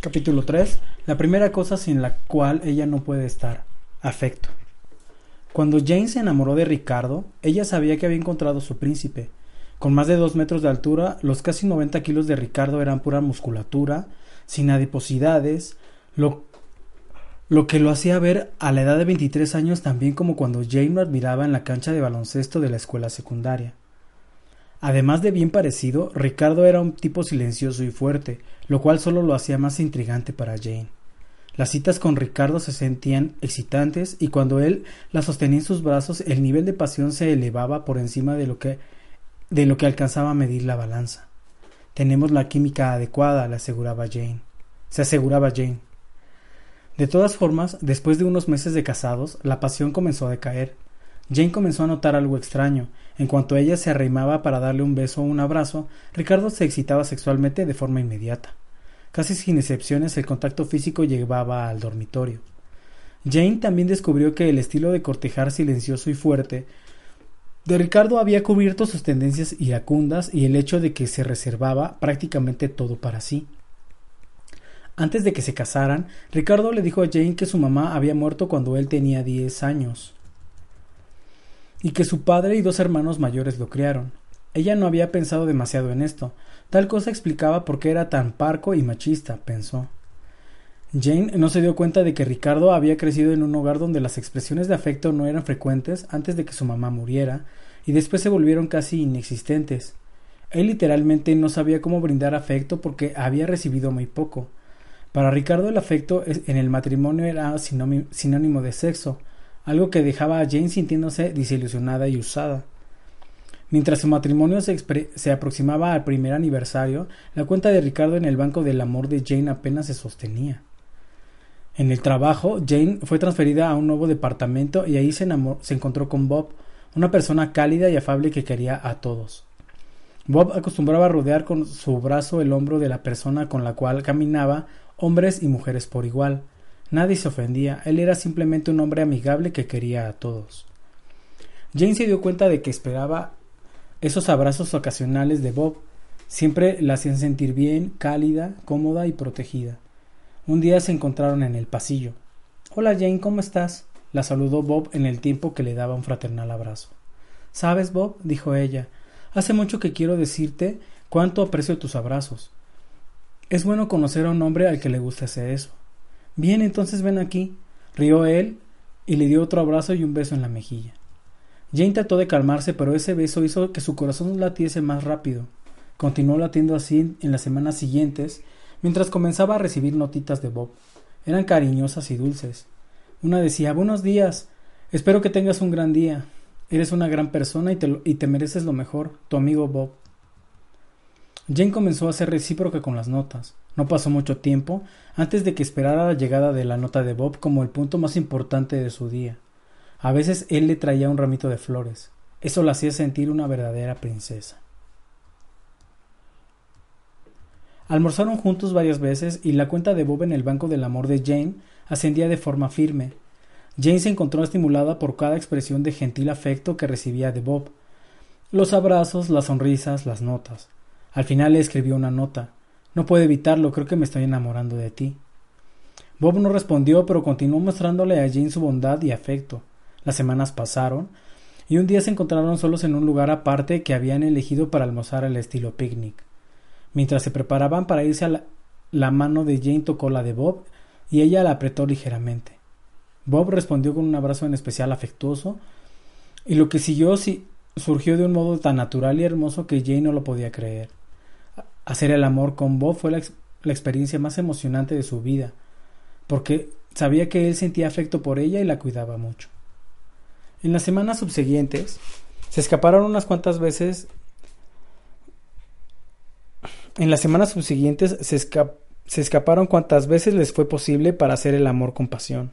Capítulo 3. La primera cosa sin la cual ella no puede estar. Afecto. Cuando Jane se enamoró de Ricardo, ella sabía que había encontrado su príncipe. Con más de dos metros de altura, los casi 90 kilos de Ricardo eran pura musculatura, sin adiposidades, lo, lo que lo hacía ver a la edad de 23 años también como cuando Jane lo admiraba en la cancha de baloncesto de la escuela secundaria. Además de bien parecido, Ricardo era un tipo silencioso y fuerte, lo cual solo lo hacía más intrigante para Jane. Las citas con Ricardo se sentían excitantes y cuando él la sostenía en sus brazos el nivel de pasión se elevaba por encima de lo que de lo que alcanzaba a medir la balanza. Tenemos la química adecuada, le aseguraba Jane. Se aseguraba Jane. De todas formas, después de unos meses de casados, la pasión comenzó a decaer. Jane comenzó a notar algo extraño. En cuanto ella se arrimaba para darle un beso o un abrazo, Ricardo se excitaba sexualmente de forma inmediata. Casi sin excepciones el contacto físico llevaba al dormitorio. Jane también descubrió que el estilo de cortejar silencioso y fuerte de Ricardo había cubierto sus tendencias iracundas y el hecho de que se reservaba prácticamente todo para sí. Antes de que se casaran, Ricardo le dijo a Jane que su mamá había muerto cuando él tenía diez años y que su padre y dos hermanos mayores lo criaron. Ella no había pensado demasiado en esto. Tal cosa explicaba por qué era tan parco y machista, pensó. Jane no se dio cuenta de que Ricardo había crecido en un hogar donde las expresiones de afecto no eran frecuentes antes de que su mamá muriera, y después se volvieron casi inexistentes. Él literalmente no sabía cómo brindar afecto porque había recibido muy poco. Para Ricardo el afecto en el matrimonio era sinónimo de sexo, algo que dejaba a Jane sintiéndose desilusionada y usada. Mientras su matrimonio se, se, aproximaba al primer aniversario, la cuenta de Ricardo en el banco del amor de Jane apenas se sostenía. En el trabajo, Jane fue transferida a un nuevo departamento y ahí se, se encontró con Bob, una persona cálida y afable que quería a todos. Bob acostumbraba a rodear con su brazo el hombro de la persona con la cual caminaba, hombres y mujeres por igual. Nadie se ofendía, él era simplemente un hombre amigable que quería a todos. Jane se dio cuenta de que esperaba esos abrazos ocasionales de Bob. Siempre la hacían sentir bien, cálida, cómoda y protegida. Un día se encontraron en el pasillo. Hola Jane, ¿cómo estás? La saludó Bob en el tiempo que le daba un fraternal abrazo. ¿Sabes, Bob? dijo ella, hace mucho que quiero decirte cuánto aprecio tus abrazos. Es bueno conocer a un hombre al que le guste hacer eso. Bien, entonces ven aquí. Rió él y le dio otro abrazo y un beso en la mejilla. Jane trató de calmarse, pero ese beso hizo que su corazón latiese más rápido. Continuó latiendo así en las semanas siguientes, mientras comenzaba a recibir notitas de Bob. Eran cariñosas y dulces. Una decía Buenos días. Espero que tengas un gran día. Eres una gran persona y te, y te mereces lo mejor. Tu amigo Bob. Jane comenzó a ser recíproca con las notas. No pasó mucho tiempo antes de que esperara la llegada de la nota de Bob como el punto más importante de su día. A veces él le traía un ramito de flores. Eso la hacía sentir una verdadera princesa. Almorzaron juntos varias veces y la cuenta de Bob en el banco del amor de Jane ascendía de forma firme. Jane se encontró estimulada por cada expresión de gentil afecto que recibía de Bob. Los abrazos, las sonrisas, las notas. Al final le escribió una nota. No puedo evitarlo, creo que me estoy enamorando de ti. Bob no respondió, pero continuó mostrándole a Jane su bondad y afecto. Las semanas pasaron, y un día se encontraron solos en un lugar aparte que habían elegido para almorzar al estilo picnic. Mientras se preparaban para irse a la, mano de Jane tocó la de Bob y ella la apretó ligeramente. Bob respondió con un abrazo en especial afectuoso, y lo que siguió surgió de un modo tan natural y hermoso que Jane no lo podía creer. Hacer el amor con Bob fue la, experiencia más emocionante de su vida, porque sabía que él sentía afecto por ella y la cuidaba mucho. En las semanas subsiguientes, se escaparon unas cuantas veces En las semanas subsiguientes se, se escaparon cuantas veces les fue posible para hacer el amor con pasión.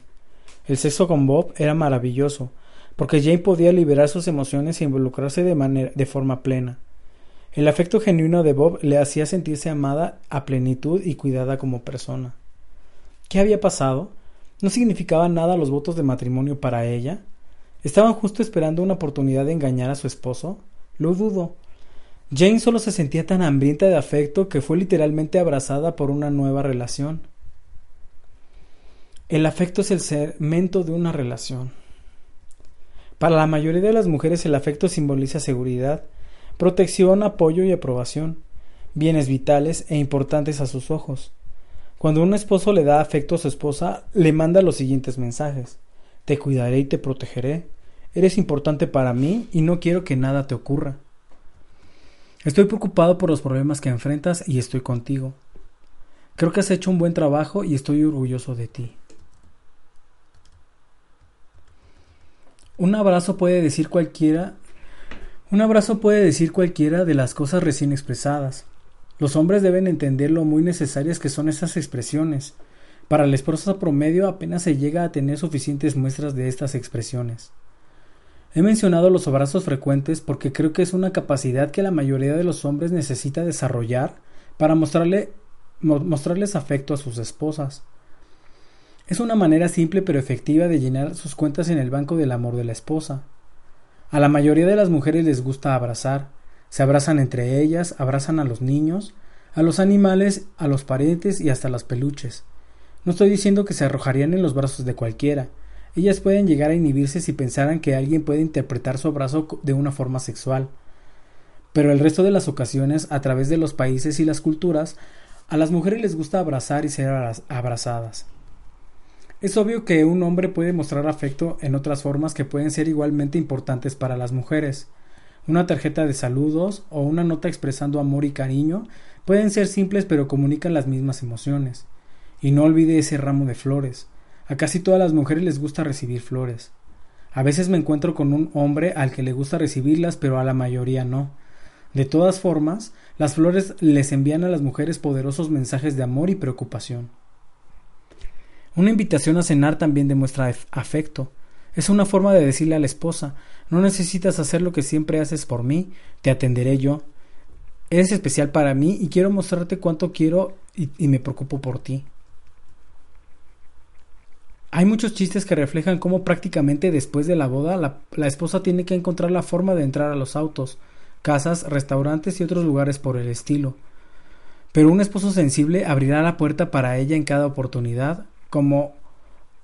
El sexo con Bob era maravilloso, porque Jane podía liberar sus emociones e involucrarse de, manera, de forma plena. El afecto genuino de Bob le hacía sentirse amada a plenitud y cuidada como persona. ¿Qué había pasado? ¿No significaban nada los votos de matrimonio para ella? ¿Estaban justo esperando una oportunidad de engañar a su esposo? Lo dudo. Jane solo se sentía tan hambrienta de afecto que fue literalmente abrazada por una nueva relación. El afecto es el cemento de una relación. Para la mayoría de las mujeres el afecto simboliza seguridad, protección, apoyo y aprobación, bienes vitales e importantes a sus ojos. Cuando un esposo le da afecto a su esposa, le manda los siguientes mensajes. Te cuidaré y te protegeré. Eres importante para mí y no quiero que nada te ocurra. Estoy preocupado por los problemas que enfrentas y estoy contigo. Creo que has hecho un buen trabajo y estoy orgulloso de ti. Un abrazo puede decir cualquiera un abrazo puede decir cualquiera de las cosas recién expresadas. Los hombres deben entender lo muy necesarias que son estas expresiones. Para la esposa promedio apenas se llega a tener suficientes muestras de estas expresiones. He mencionado los abrazos frecuentes porque creo que es una capacidad que la mayoría de los hombres necesita desarrollar para mostrarle, mostrarles afecto a sus esposas. Es una manera simple pero efectiva de llenar sus cuentas en el banco del amor de la esposa. A la mayoría de las mujeres les gusta abrazar, se abrazan entre ellas, abrazan a los niños, a los animales, a los parientes y hasta las peluches. No estoy diciendo que se arrojarían en los brazos de cualquiera. Ellas pueden llegar a inhibirse si pensaran que alguien puede interpretar su abrazo de una forma sexual. Pero el resto de las ocasiones, a través de los países y las culturas, a las mujeres les gusta abrazar y ser abrazadas. Es obvio que un hombre puede mostrar afecto en otras formas que pueden ser igualmente importantes para las mujeres. Una tarjeta de saludos o una nota expresando amor y cariño pueden ser simples pero comunican las mismas emociones. Y no olvide ese ramo de flores. A casi todas las mujeres les gusta recibir flores. A veces me encuentro con un hombre al que le gusta recibirlas, pero a la mayoría no. De todas formas, las flores les envían a las mujeres poderosos mensajes de amor y preocupación. Una invitación a cenar también demuestra afecto. Es una forma de decirle a la esposa no necesitas hacer lo que siempre haces por mí, te atenderé yo. Eres especial para mí y quiero mostrarte cuánto quiero y, me preocupo por ti. Hay muchos chistes que reflejan cómo prácticamente después de la boda la, la, esposa tiene que encontrar la forma de entrar a los autos, casas, restaurantes y otros lugares por el estilo. Pero un esposo sensible abrirá la puerta para ella en cada oportunidad, como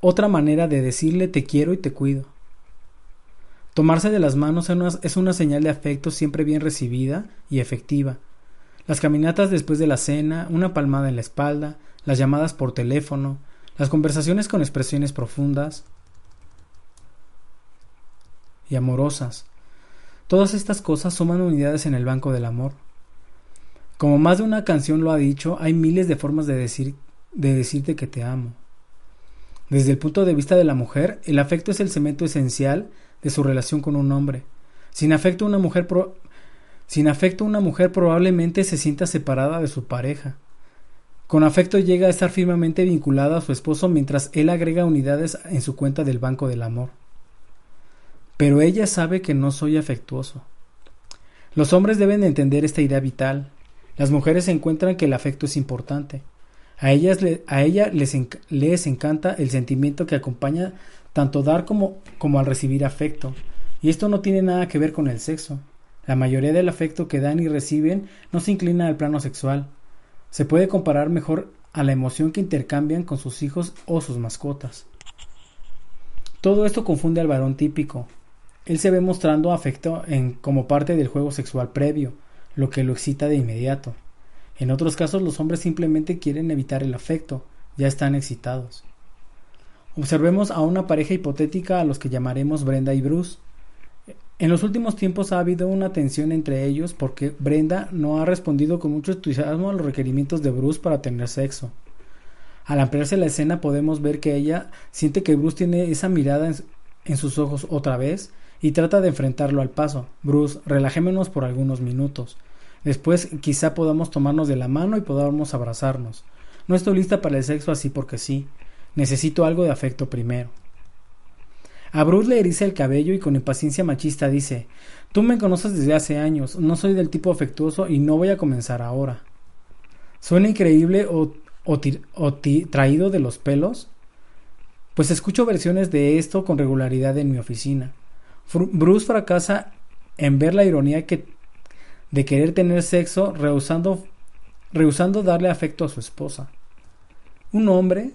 otra manera de decirle te quiero y te cuido. Tomarse de las manos es una señal de afecto siempre bien recibida y efectiva. Las caminatas después de la cena, una palmada en la espalda, las llamadas por teléfono, las conversaciones con expresiones profundas y amorosas. Todas estas cosas suman unidades en el banco del amor. Como más de una canción lo ha dicho, hay miles de formas de decir de decirte que te amo. Desde el punto de vista de la mujer, el afecto es el cemento esencial de su relación con un hombre. Sin afecto una mujer una mujer probablemente se sienta separada de su pareja. Con afecto llega a estar firmemente vinculada a su esposo mientras él agrega unidades en su cuenta del banco del amor. Pero ella sabe que no soy afectuoso. Los hombres deben entender esta idea vital. Las mujeres encuentran que el afecto es importante. A, ellas a ella les, encanta el sentimiento que acompaña tanto dar como, al recibir afecto. Y esto no tiene nada que ver con el sexo. La mayoría del afecto que dan y reciben no se inclina al plano sexual. Se puede comparar mejor a la emoción que intercambian con sus hijos o sus mascotas. Todo esto confunde al varón típico. Él se ve mostrando afecto como parte del juego sexual previo, lo que lo excita de inmediato. En otros casos los hombres simplemente quieren evitar el afecto, ya están excitados. Observemos a una pareja hipotética a los que llamaremos Brenda y Bruce. En los últimos tiempos ha habido una tensión entre ellos porque Brenda no ha respondido con mucho entusiasmo a los requerimientos de Bruce para tener sexo. Al ampliarse la escena podemos ver que ella siente que Bruce tiene esa mirada en, sus ojos otra vez y trata de enfrentarlo al paso. Bruce, relajémonos por algunos minutos. Después quizá podamos tomarnos de la mano y podamos abrazarnos. No estoy lista para el sexo así porque sí. Necesito algo de afecto primero. A Bruce le eriza el cabello y con impaciencia machista dice Tú me conoces desde hace años, no soy del tipo afectuoso y no voy a comenzar ahora. ¿Suena increíble o, o traído de los pelos? Pues escucho versiones de esto con regularidad en mi oficina. Bruce fracasa en ver la ironía que, de querer tener sexo rehusando, darle afecto a su esposa. Un hombre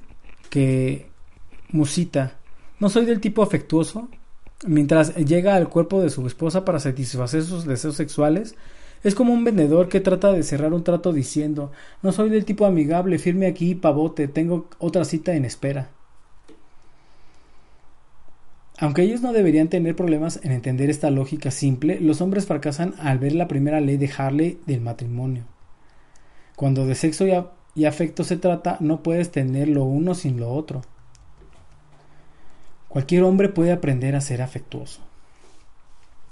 que musita no soy del tipo afectuoso. Mientras llega al cuerpo de su esposa para satisfacer sus deseos sexuales, es como un vendedor que trata de cerrar un trato diciendo No soy del tipo amigable, firme aquí, pavote, tengo otra cita en espera. Aunque ellos no deberían tener problemas en entender esta lógica simple, los hombres fracasan al ver la primera ley de Harley del matrimonio. Cuando de sexo y, afecto se trata, no puedes tener lo uno sin lo otro. Cualquier hombre puede aprender a ser afectuoso.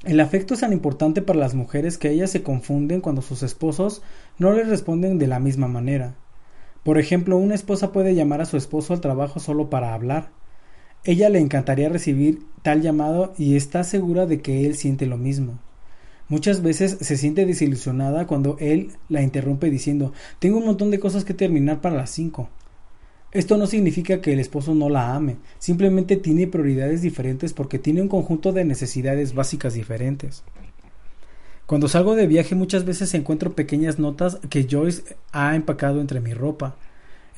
El afecto es tan importante para las mujeres que ellas se confunden cuando sus esposos no les responden de la misma manera. Por ejemplo, una esposa puede llamar a su esposo al trabajo solo para hablar, ella le encantaría recibir tal llamado y está segura de que él siente lo mismo. Muchas veces se siente desilusionada cuando él la interrumpe diciendo Tengo un montón de cosas que terminar para las cinco. Esto no significa que el esposo no la ame, simplemente tiene prioridades diferentes porque tiene un conjunto de necesidades básicas diferentes. Cuando salgo de viaje muchas veces encuentro pequeñas notas que Joyce ha empacado entre mi ropa.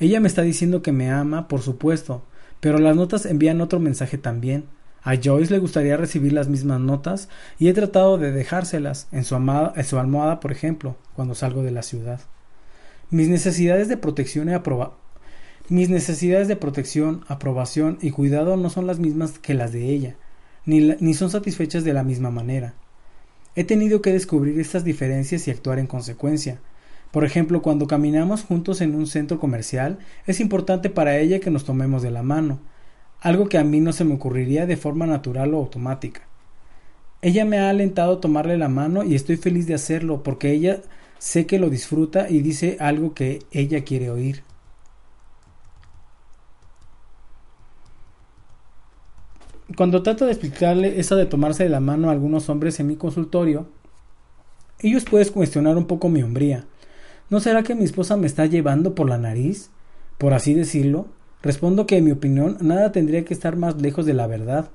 Ella me está diciendo que me ama, por supuesto, pero las notas envían otro mensaje también. A Joyce le gustaría recibir las mismas notas y he tratado de dejárselas en su, almohada, por ejemplo, cuando salgo de la ciudad. Mis necesidades de protección mis necesidades de protección, aprobación y cuidado no son las mismas que las de ella, ni, ni son satisfechas de la misma manera. He tenido que descubrir estas diferencias y actuar en consecuencia, por ejemplo, cuando caminamos juntos en un centro comercial, es importante para ella que nos tomemos de la mano, algo que a mí no se me ocurriría de forma natural o automática. Ella me ha alentado a tomarle la mano y estoy feliz de hacerlo porque ella sé que lo disfruta y dice algo que ella quiere oír. Cuando trato de explicarle eso de tomarse de la mano a algunos hombres en mi consultorio, ellos pueden cuestionar un poco mi hombría, ¿No será que mi esposa me está llevando por la nariz? Por así decirlo. Respondo que en mi opinión nada tendría que estar más lejos de la verdad.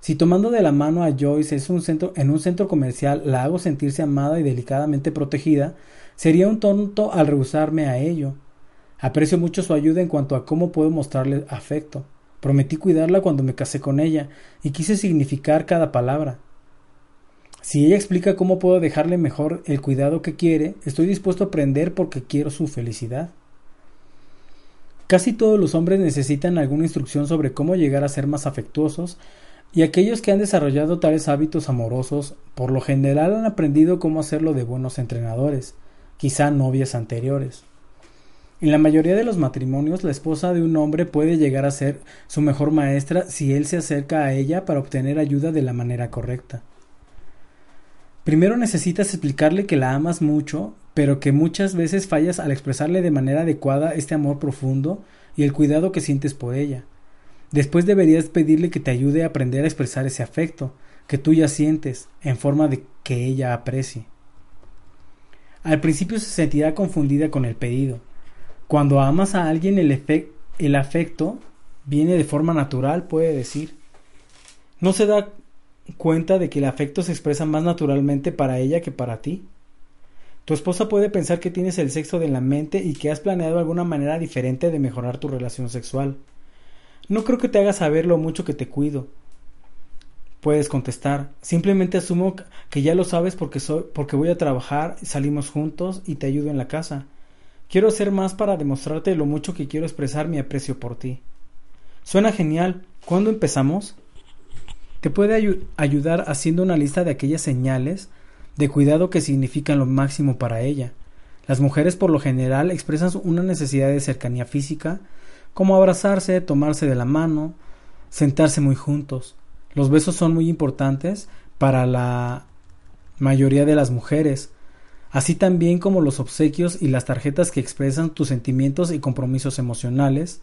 Si tomando de la mano a Joyce es un centro, en un centro comercial la hago sentirse amada y delicadamente protegida, sería un tonto al rehusarme a ello. Aprecio mucho su ayuda en cuanto a cómo puedo mostrarle afecto. Prometí cuidarla cuando me casé con ella, y quise significar cada palabra. Si ella explica cómo puedo dejarle mejor el cuidado que quiere, estoy dispuesto a aprender porque quiero su felicidad. Casi todos los hombres necesitan alguna instrucción sobre cómo llegar a ser más afectuosos, y aquellos que han desarrollado tales hábitos amorosos, por lo general han aprendido cómo hacerlo de buenos entrenadores, quizá novias anteriores. En la mayoría de los matrimonios, la esposa de un hombre puede llegar a ser su mejor maestra si él se acerca a ella para obtener ayuda de la manera correcta. Primero necesitas explicarle que la amas mucho, pero que muchas veces fallas al expresarle de manera adecuada este amor profundo y el cuidado que sientes por ella. Después deberías pedirle que te ayude a aprender a expresar ese afecto que tú ya sientes en forma de que ella aprecie. Al principio se sentirá confundida con el pedido. Cuando amas a alguien el, afecto viene de forma natural, puede decir. No se da cuenta de que el afecto se expresa más naturalmente para ella que para ti. Tu esposa puede pensar que tienes el sexo de la mente y que has planeado alguna manera diferente de mejorar tu relación sexual. No creo que te haga saber lo mucho que te cuido. Puedes contestar, simplemente asumo que ya lo sabes porque, soy, porque voy a trabajar, salimos juntos y te ayudo en la casa. Quiero hacer más para demostrarte lo mucho que quiero expresar mi aprecio por ti. Suena genial. ¿Cuándo empezamos? Te puede ayudar haciendo una lista de aquellas señales de cuidado que significan lo máximo para ella. Las mujeres por lo general expresan una necesidad de cercanía física, como abrazarse, tomarse de la mano, sentarse muy juntos. Los besos son muy importantes para la mayoría de las mujeres. así también como los obsequios y las tarjetas que expresan tus sentimientos y compromisos emocionales.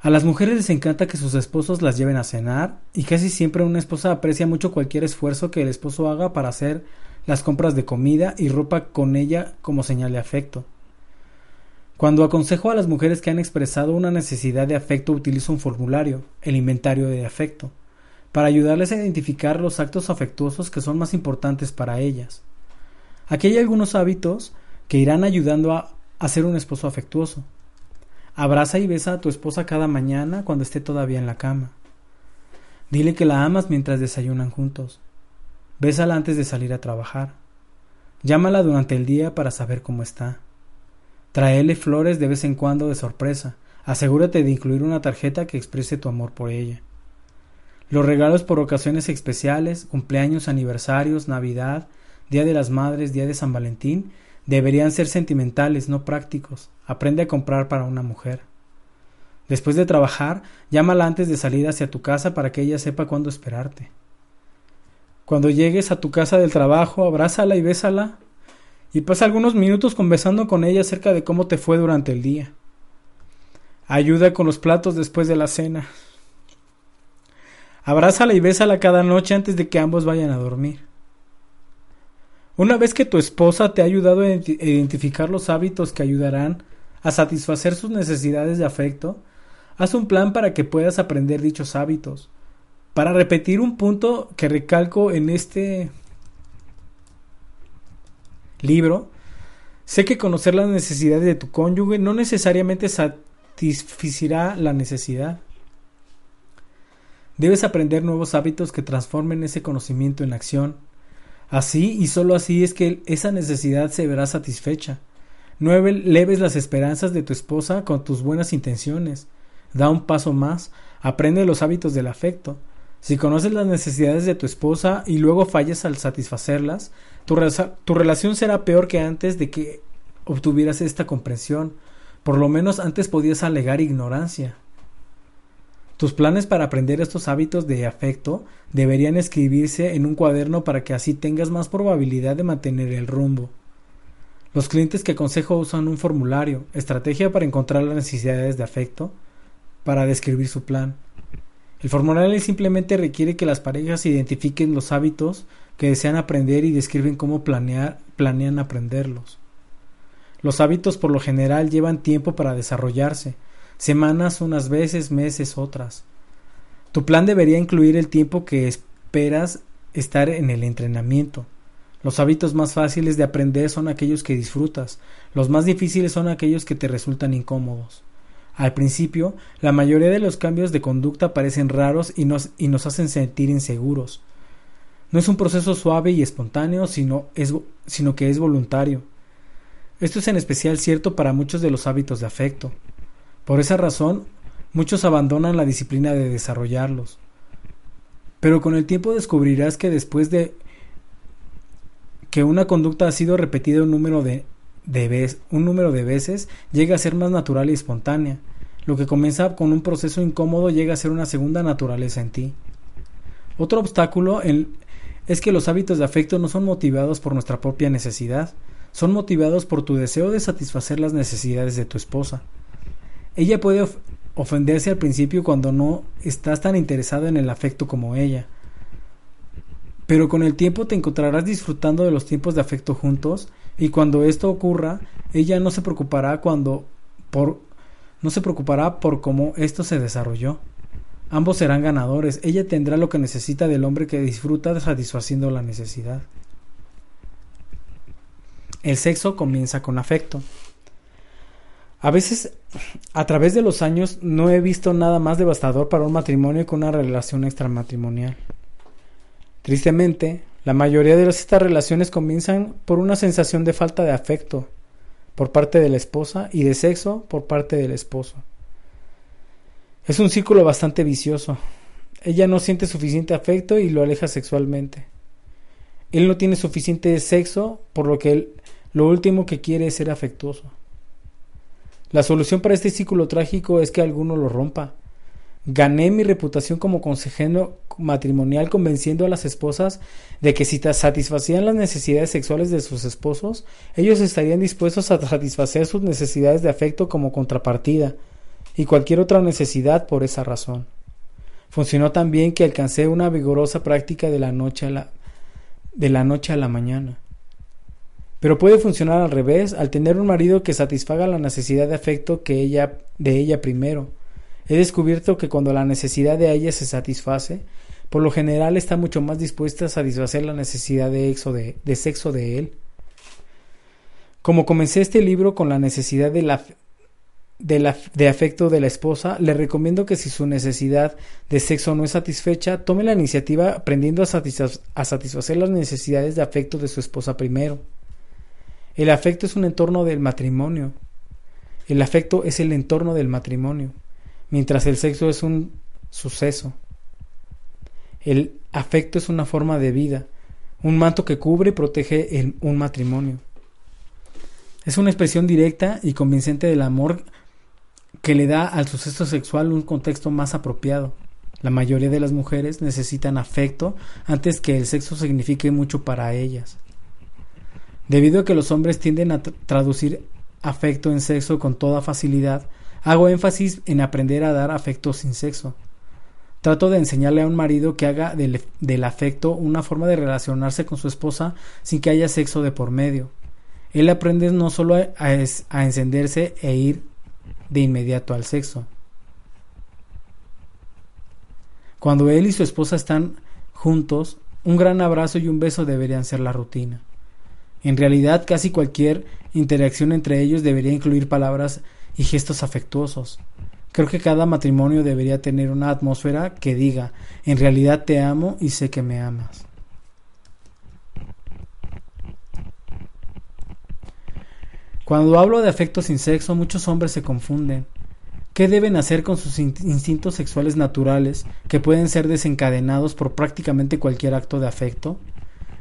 A las mujeres les encanta que sus esposos las lleven a cenar y casi siempre una esposa aprecia mucho cualquier esfuerzo que el esposo haga para hacer las compras de comida y ropa con ella como señal de afecto. Cuando aconsejo a las mujeres que han expresado una necesidad de afecto utilizo un formulario, el inventario de afecto, para ayudarles a identificar los actos afectuosos que son más importantes para ellas. Aquí hay algunos hábitos que irán ayudando a, a ser un esposo afectuoso. Abraza y besa a tu esposa cada mañana cuando esté todavía en la cama. Dile que la amas mientras desayunan juntos. Bésala antes de salir a trabajar. Llámala durante el día para saber cómo está. Traele flores de vez en cuando de sorpresa. Asegúrate de incluir una tarjeta que exprese tu amor por ella. Los regalos por ocasiones especiales, cumpleaños, aniversarios, Navidad, Día de las Madres, Día de San Valentín, deberían ser sentimentales, no prácticos. Aprende a comprar para una mujer. Después de trabajar, llámala antes de salir hacia tu casa para que ella sepa cuándo esperarte. Cuando llegues a tu casa del trabajo, abrázala y bésala y pasa algunos minutos conversando con ella acerca de cómo te fue durante el día. Ayuda con los platos después de la cena. Abrázala y bésala cada noche antes de que ambos vayan a dormir. Una vez que tu esposa te ha ayudado a identificar los hábitos que ayudarán a satisfacer sus necesidades de afecto, haz un plan para que puedas aprender dichos hábitos. Para repetir un punto que recalco en este libro, sé que conocer las necesidades de tu cónyuge no necesariamente satisficirá la necesidad. Debes aprender nuevos hábitos que transformen ese conocimiento en acción. Así y sólo así es que esa necesidad se verá satisfecha. No leves las esperanzas de tu esposa con tus buenas intenciones. Da un paso más, aprende los hábitos del afecto. Si conoces las necesidades de tu esposa y luego fallas al satisfacerlas, tu, relación será peor que antes de que obtuvieras esta comprensión. Por lo menos antes podías alegar ignorancia. Tus planes para aprender estos hábitos de afecto deberían escribirse en un cuaderno para que así tengas más probabilidad de mantener el rumbo. Los clientes que aconsejo usan un formulario, estrategia para encontrar las necesidades de afecto, para describir su plan. El formulario simplemente requiere que las parejas identifiquen los hábitos que desean aprender y describen cómo planean aprenderlos. Los hábitos por lo general llevan tiempo para desarrollarse, semanas unas veces, meses otras. Tu plan debería incluir el tiempo que esperas estar en el entrenamiento. Los hábitos más fáciles de aprender son aquellos que disfrutas, los más difíciles son aquellos que te resultan incómodos. Al principio, la mayoría de los cambios de conducta parecen raros y nos, y nos hacen sentir inseguros. No es un proceso suave y espontáneo, sino, es, sino que es voluntario. Esto es en especial cierto para muchos de los hábitos de afecto. Por esa razón, muchos abandonan la disciplina de desarrollarlos. Pero con el tiempo descubrirás que después de que una conducta ha sido repetida un número de, un número de veces, llega a ser más natural y espontánea. Lo que comienza con un proceso incómodo llega a ser una segunda naturaleza en ti. Otro obstáculo es que los hábitos de afecto no son motivados por nuestra propia necesidad, son motivados por tu deseo de satisfacer las necesidades de tu esposa. Ella puede ofenderse al principio cuando no estás tan interesado en el afecto como ella. Pero con el tiempo te encontrarás disfrutando de los tiempos de afecto juntos y cuando esto ocurra, ella no se preocupará cuando por no se preocupará por cómo esto se desarrolló. Ambos serán ganadores. Ella tendrá lo que necesita del hombre que disfruta satisfaciendo la necesidad. El sexo comienza con afecto. A veces, a través de los años, no he visto nada más devastador para un matrimonio que una relación extramatrimonial. Tristemente, la mayoría de estas relaciones comienzan por una sensación de falta de afecto por parte de la esposa y de sexo por parte del esposo. Es un círculo bastante vicioso. Ella no siente suficiente afecto y lo aleja sexualmente. Él no tiene suficiente sexo, por lo que lo último que quiere es ser afectuoso. La solución para este círculo trágico es que alguno lo rompa. Gané mi reputación como consejero, matrimonial convenciendo a las esposas de que si satisfacían las necesidades sexuales de sus esposos, ellos estarían dispuestos a satisfacer sus necesidades de afecto como contrapartida y cualquier otra necesidad por esa razón. Funcionó tan bien que alcancé una vigorosa práctica de la noche a la, de la, noche a la mañana. Pero puede funcionar al revés, al tener un marido que satisfaga la necesidad de afecto que ella, de ella primero. He descubierto que cuando la necesidad de ella se satisface, por lo general está mucho más dispuesta a satisfacer la necesidad de, de, de sexo de él. Como comencé este libro con la necesidad de, la, de, afecto de la esposa, le recomiendo que si su necesidad de sexo no es satisfecha, tome la iniciativa aprendiendo a satisfacer las necesidades de afecto de su esposa primero. El afecto es un entorno del matrimonio. El afecto es el entorno del matrimonio, mientras el sexo es un suceso. El afecto es una forma de vida, un manto que cubre y protege un matrimonio. Es una expresión directa y convincente del amor que le da al suceso sexual un contexto más apropiado. La mayoría de las mujeres necesitan afecto antes que el sexo signifique mucho para ellas. Debido a que los hombres tienden a traducir afecto en sexo con toda facilidad, hago énfasis en aprender a dar afecto sin sexo. Trato de enseñarle a un marido que haga del, afecto una forma de relacionarse con su esposa sin que haya sexo de por medio. Él aprende no solo a, a encenderse e ir de inmediato al sexo. Cuando él y su esposa están juntos, un gran abrazo y un beso deberían ser la rutina. En realidad, casi cualquier interacción entre ellos debería incluir palabras y gestos afectuosos. Creo que cada matrimonio debería tener una atmósfera que diga, en realidad te amo y sé que me amas. Cuando hablo de afecto sin sexo, muchos hombres se confunden. ¿Qué deben hacer con sus instintos sexuales naturales, que pueden ser desencadenados por prácticamente cualquier acto de afecto?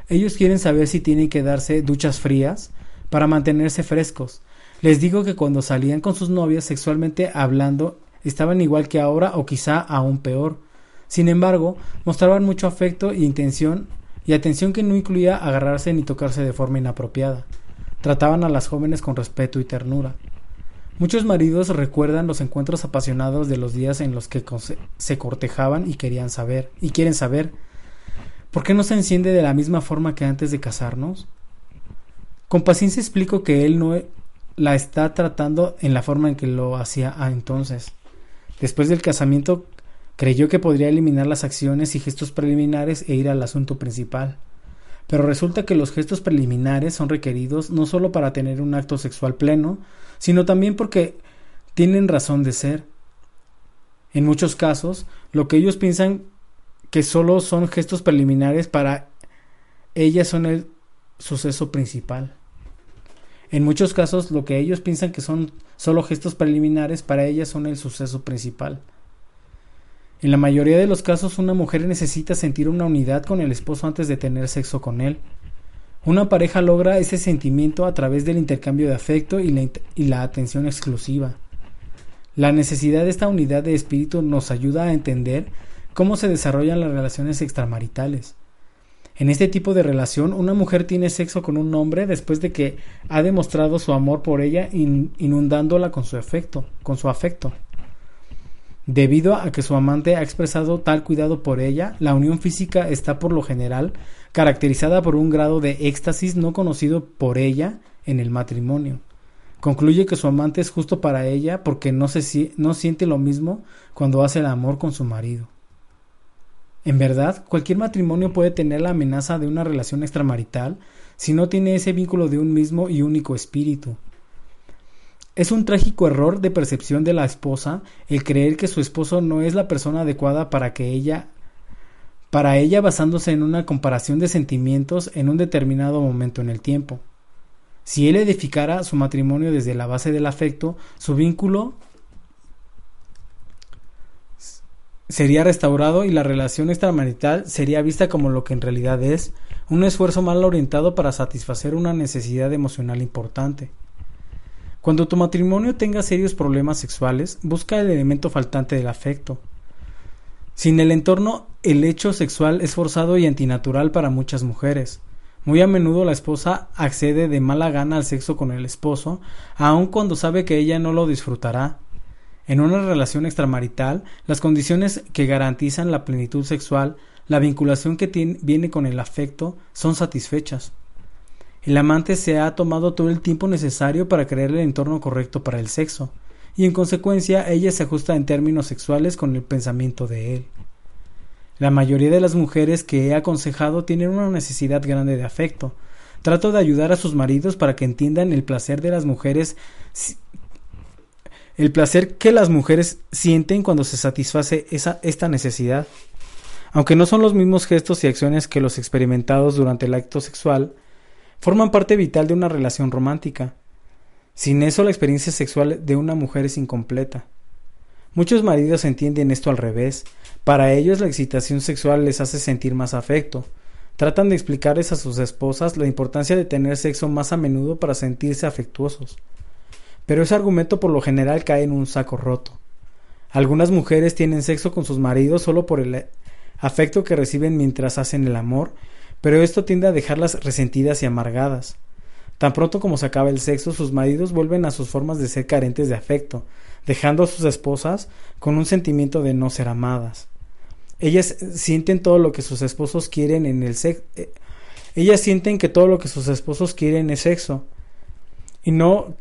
Ellos quieren saber si tienen que darse duchas frías para mantenerse frescos. Les digo que cuando salían con sus novias sexualmente hablando estaban igual que ahora o quizá aún peor. Sin embargo, mostraban mucho afecto y intención y atención que no incluía agarrarse ni tocarse de forma inapropiada. Trataban a las jóvenes con respeto y ternura. Muchos maridos recuerdan los encuentros apasionados de los días en los que se cortejaban y querían saber y quieren saber ¿Por qué no se enciende de la misma forma que antes de casarnos? Con paciencia explico que él no la está tratando en la forma en que lo hacía entonces. Después del casamiento creyó que podría eliminar las acciones y gestos preliminares e ir al asunto principal. Pero resulta que los gestos preliminares son requeridos no solo para tener un acto sexual pleno, sino también porque tienen razón de ser. En muchos casos, lo que ellos piensan que solo son gestos preliminares para ellas son el suceso principal. En muchos casos lo que ellos piensan que son solo gestos preliminares para ellas son el suceso principal. En la mayoría de los casos una mujer necesita sentir una unidad con el esposo antes de tener sexo con él. Una pareja logra ese sentimiento a través del intercambio de afecto y la, y la atención exclusiva. La necesidad de esta unidad de espíritu nos ayuda a entender cómo se desarrollan las relaciones extramaritales. En este tipo de relación, una mujer tiene sexo con un hombre después de que ha demostrado su amor por ella inundándola con su afecto. Debido a que su amante ha expresado tal cuidado por ella, la unión física está por lo general caracterizada por un grado de éxtasis no conocido por ella en el matrimonio. Concluye que su amante es justo para ella porque no, se, no siente lo mismo cuando hace el amor con su marido. En verdad, cualquier matrimonio puede tener la amenaza de una relación extramarital si no tiene ese vínculo de un mismo y único espíritu. Es un trágico error de percepción de la esposa el creer que su esposo no es la persona adecuada para que ella para ella basándose en una comparación de sentimientos en un determinado momento en el tiempo. Si él edificara su matrimonio desde la base del afecto, su vínculo sería restaurado y la relación extramarital sería vista como lo que en realidad es, un esfuerzo mal orientado para satisfacer una necesidad emocional importante. Cuando tu matrimonio tenga serios problemas sexuales, busca el elemento faltante del afecto. Sin el entorno, el hecho sexual es forzado y antinatural para muchas mujeres. Muy a menudo la esposa accede de mala gana al sexo con el esposo, aun cuando sabe que ella no lo disfrutará. En una relación extramarital, las condiciones que garantizan la plenitud sexual, la vinculación que viene con el afecto, son satisfechas. El amante se ha tomado todo el tiempo necesario para crear el entorno correcto para el sexo, y en consecuencia ella se ajusta en términos sexuales con el pensamiento de él. La mayoría de las mujeres que he aconsejado tienen una necesidad grande de afecto. Trato de ayudar a sus maridos para que entiendan el placer de las mujeres el placer que las mujeres sienten cuando se satisface esa, esta necesidad. Aunque no son los mismos gestos y acciones que los experimentados durante el acto sexual, forman parte vital de una relación romántica. Sin eso la experiencia sexual de una mujer es incompleta. Muchos maridos entienden esto al revés. Para ellos la excitación sexual les hace sentir más afecto. Tratan de explicarles a sus esposas la importancia de tener sexo más a menudo para sentirse afectuosos. Pero ese argumento por lo general cae en un saco roto. Algunas mujeres tienen sexo con sus maridos solo por el afecto que reciben mientras hacen el amor, pero esto tiende a dejarlas resentidas y amargadas. Tan pronto como se acaba el sexo, sus maridos vuelven a sus formas de ser carentes de afecto, dejando a sus esposas con un sentimiento de no ser amadas. Ellas sienten todo lo que sus esposos quieren en el sexo. Eh, ellas sienten que todo lo que sus esposos quieren es sexo y no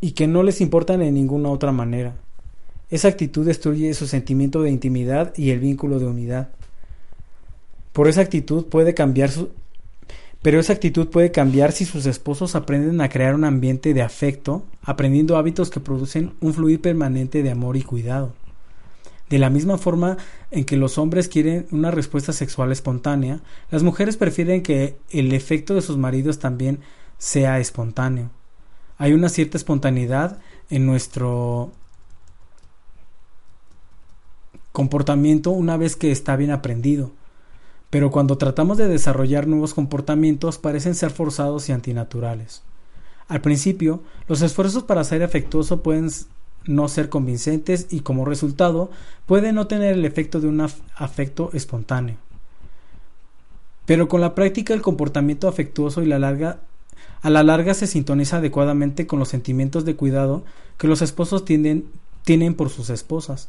y que no les importan en ninguna otra manera. Esa actitud destruye su sentimiento de intimidad y el vínculo de unidad. Por esa actitud puede cambiar su, pero esa actitud puede cambiar si sus esposos aprenden a crear un ambiente de afecto, aprendiendo hábitos que producen un fluir permanente de amor y cuidado. De la misma forma en que los hombres quieren una respuesta sexual espontánea, las mujeres prefieren que el efecto de sus maridos también sea espontáneo. Hay una cierta espontaneidad en nuestro comportamiento una vez que está bien aprendido pero cuando tratamos de desarrollar nuevos comportamientos parecen ser forzados y antinaturales. Al principio, los esfuerzos para ser afectuoso pueden no ser convincentes y como resultado pueden no tener el efecto de un afecto espontáneo. Pero con la práctica el comportamiento afectuoso y la larga a la larga se sintoniza adecuadamente con los sentimientos de cuidado que los esposos tienen por sus esposas.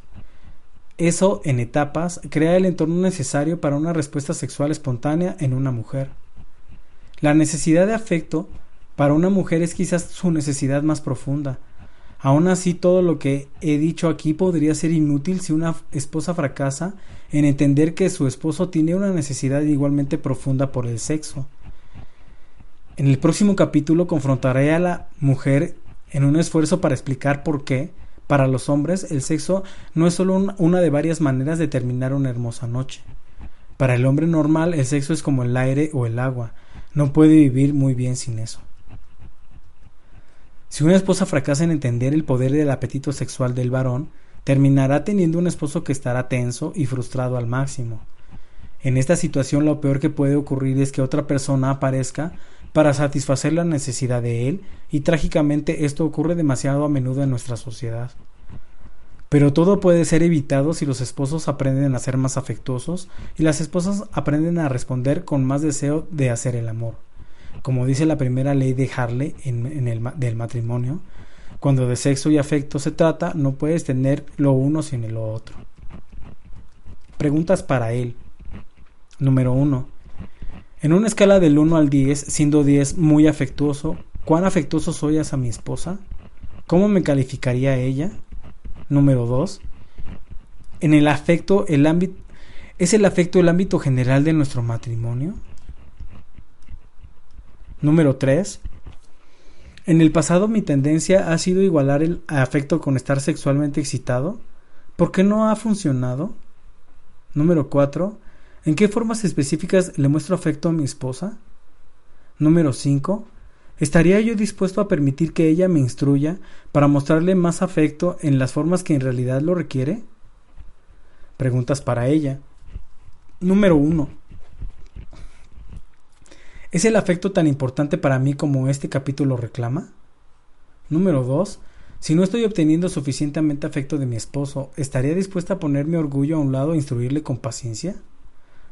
Eso, en etapas, crea el entorno necesario para una respuesta sexual espontánea en una mujer. La necesidad de afecto para una mujer es quizás su necesidad más profunda. Aún así, todo lo que he dicho aquí podría ser inútil si una esposa fracasa en entender que su esposo tiene una necesidad igualmente profunda por el sexo. En el próximo capítulo confrontaré a la mujer en un esfuerzo para explicar por qué, para los hombres, el sexo no es solo una de varias maneras de terminar una hermosa noche. Para el hombre normal, el sexo es como el aire o el agua. No puede vivir muy bien sin eso. Si una esposa fracasa en entender el poder del apetito sexual del varón, terminará teniendo un esposo que estará tenso y frustrado al máximo. En esta situación lo peor que puede ocurrir es que otra persona aparezca para satisfacer la necesidad de él y trágicamente esto ocurre demasiado a menudo en nuestra sociedad. Pero todo puede ser evitado si los esposos aprenden a ser más afectuosos y las esposas aprenden a responder con más deseo de hacer el amor. Como dice la primera ley de Harley en, el, del matrimonio, cuando de sexo y afecto se trata, no puedes tener lo uno sin lo otro. Preguntas para él. Número 1. En una escala del 1 al 10, siendo 10 muy afectuoso, ¿cuán afectuoso soy hacia mi esposa? ¿Cómo me calificaría ella? Número 2. En el afecto, el ámbito ¿Es el afecto el ámbito general de nuestro matrimonio? Número 3. En el pasado mi tendencia ha sido igualar el afecto con estar sexualmente excitado. ¿Por qué no ha funcionado? Número 4. ¿En qué formas específicas le muestro afecto a mi esposa? Número 5. ¿Estaría yo dispuesto a permitir que ella me instruya para mostrarle más afecto en las formas que en realidad lo requiere? Preguntas para ella. Número 1. ¿Es el afecto tan importante para mí como este capítulo reclama? Número 2. Si no estoy obteniendo suficientemente afecto de mi esposo, ¿estaría dispuesta a poner mi orgullo a un lado e instruirle con paciencia?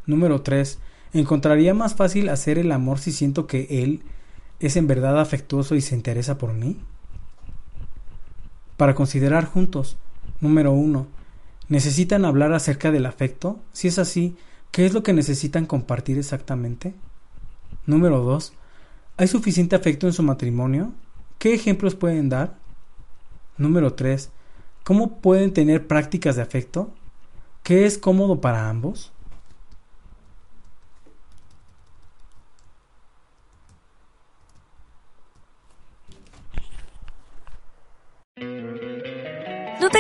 Número 3. ¿Encontraría más fácil hacer el amor si siento que él es en verdad afectuoso y se interesa por mí? Para considerar juntos. Número 1. ¿Necesitan hablar acerca del afecto? Si es así, ¿qué es lo que necesitan compartir exactamente? Número 2. ¿Hay suficiente afecto en su matrimonio? ¿Qué ejemplos pueden dar? Número 3. ¿Cómo pueden tener prácticas de afecto? ¿Qué es cómodo para ambos?